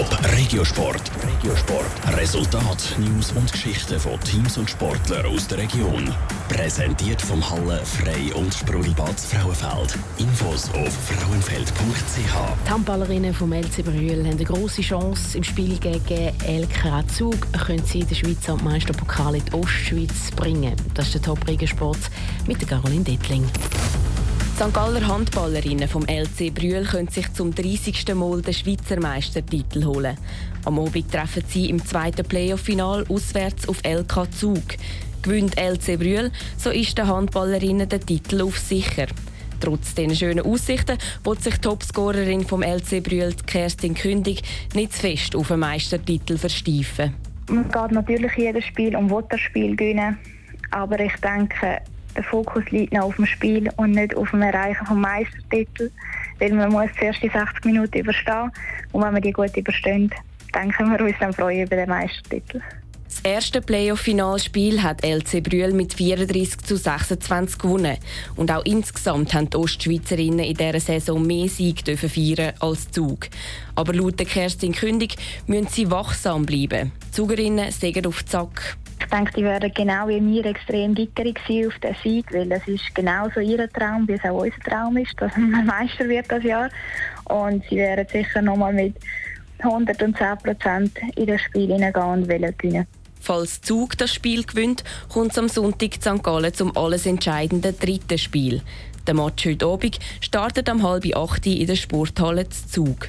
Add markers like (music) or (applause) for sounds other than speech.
Top Regiosport. Regiosport. Resultat, News und Geschichten von Teams und Sportlern aus der Region. Präsentiert vom Halle Frei und Sprudelbad Frauenfeld. Infos auf frauenfeld.ch. Die Handballerinnen vom LC Brühl haben eine grosse Chance im Spiel gegen LK Zug. Können sie den Schweizer Meisterpokal in die Ostschweiz bringen? Das ist der Top Regiosport mit Caroline Dettling. St. Galler Handballerinnen vom LC Brühl können sich zum 30. Mal den Schweizer Meistertitel holen. Am Abend treffen sie im zweiten Playoff-Final auswärts auf LK Zug. Gewinnt LC Brühl, so ist den Handballerinnen der Titel auf sicher. Trotz den schönen Aussichten wird sich die Topscorerin vom LC Brühl, Kerstin Kündig, nicht zu fest auf den Meistertitel versteifen. Man geht natürlich jedes Spiel will das gewinnen. Aber ich denke, der Fokus liegt noch auf dem Spiel und nicht auf dem Erreichen des Meistertitel. Weil man muss zuerst die 60 Minuten überstehen und wenn wir die gut überstehen, dann können wir uns dann freuen über den Meistertitel. Das erste Playoff-Finalspiel hat LC Brühl mit 34 zu 26 gewonnen. Und auch insgesamt haben die Ostschweizerinnen in dieser Saison mehr Sieg feiern als Zug. Aber laut Kerstin Kündig müssen sie wachsam bleiben. Die Zugerinnen sägen auf Zack. Ich denke, die werden genau wie wir extrem gickerig sein auf den Sieg, weil es ist genauso ihr Traum, wie es auch unser Traum ist, dass man (laughs) Meister wird das Jahr. Und sie werden sicher nochmal mit 110 Prozent in das Spiel hineingehen und gewinnen. Falls Zug das Spiel gewinnt, kommt es am Sonntag St. Gallen zum alles entscheidenden dritten Spiel. Der Match heute Abend startet am halb acht in der Sporthalle Zug.